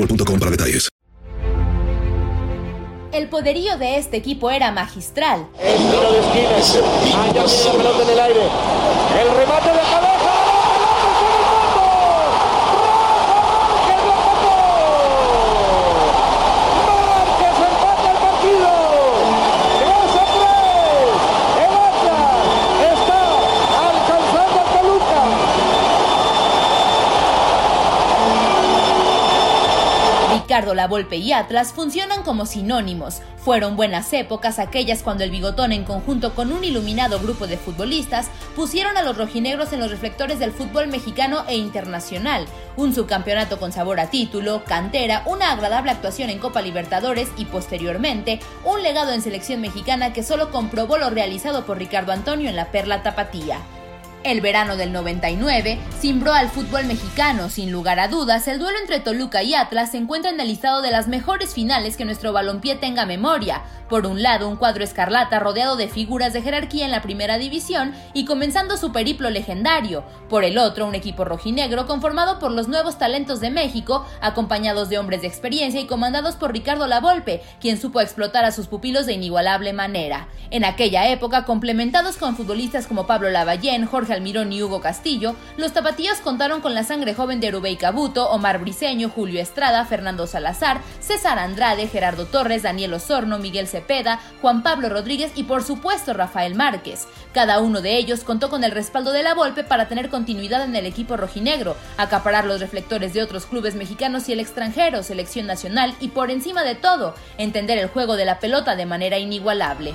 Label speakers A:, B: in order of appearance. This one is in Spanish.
A: boostmobile.com para detalles.
B: El poderío de este equipo era magistral.
C: El tiro de esquina. Allá viene la pelota en el aire. El remate de cabeza.
B: Ricardo Lavolpe y Atlas funcionan como sinónimos. Fueron buenas épocas aquellas cuando el bigotón en conjunto con un iluminado grupo de futbolistas pusieron a los rojinegros en los reflectores del fútbol mexicano e internacional. Un subcampeonato con sabor a título, cantera, una agradable actuación en Copa Libertadores y posteriormente un legado en selección mexicana que solo comprobó lo realizado por Ricardo Antonio en la Perla Tapatía. El verano del 99 cimbró al fútbol mexicano, sin lugar a dudas, el duelo entre Toluca y Atlas se encuentra en el listado de las mejores finales que nuestro balompié tenga memoria. Por un lado, un cuadro escarlata rodeado de figuras de jerarquía en la primera división y comenzando su periplo legendario. Por el otro, un equipo rojinegro conformado por los nuevos talentos de México, acompañados de hombres de experiencia y comandados por Ricardo Lavolpe, quien supo explotar a sus pupilos de inigualable manera. En aquella época, complementados con futbolistas como Pablo Lavallén, Jorge Almirón y Hugo Castillo, los tapatíos contaron con la sangre joven de Rubey Cabuto, Omar Briseño, Julio Estrada, Fernando Salazar, César Andrade, Gerardo Torres, Daniel Osorno, Miguel Cepeda, Juan Pablo Rodríguez y por supuesto Rafael Márquez. Cada uno de ellos contó con el respaldo de la Volpe para tener continuidad en el equipo rojinegro, acaparar los reflectores de otros clubes mexicanos y el extranjero, selección nacional y por encima de todo, entender el juego de la pelota de manera inigualable.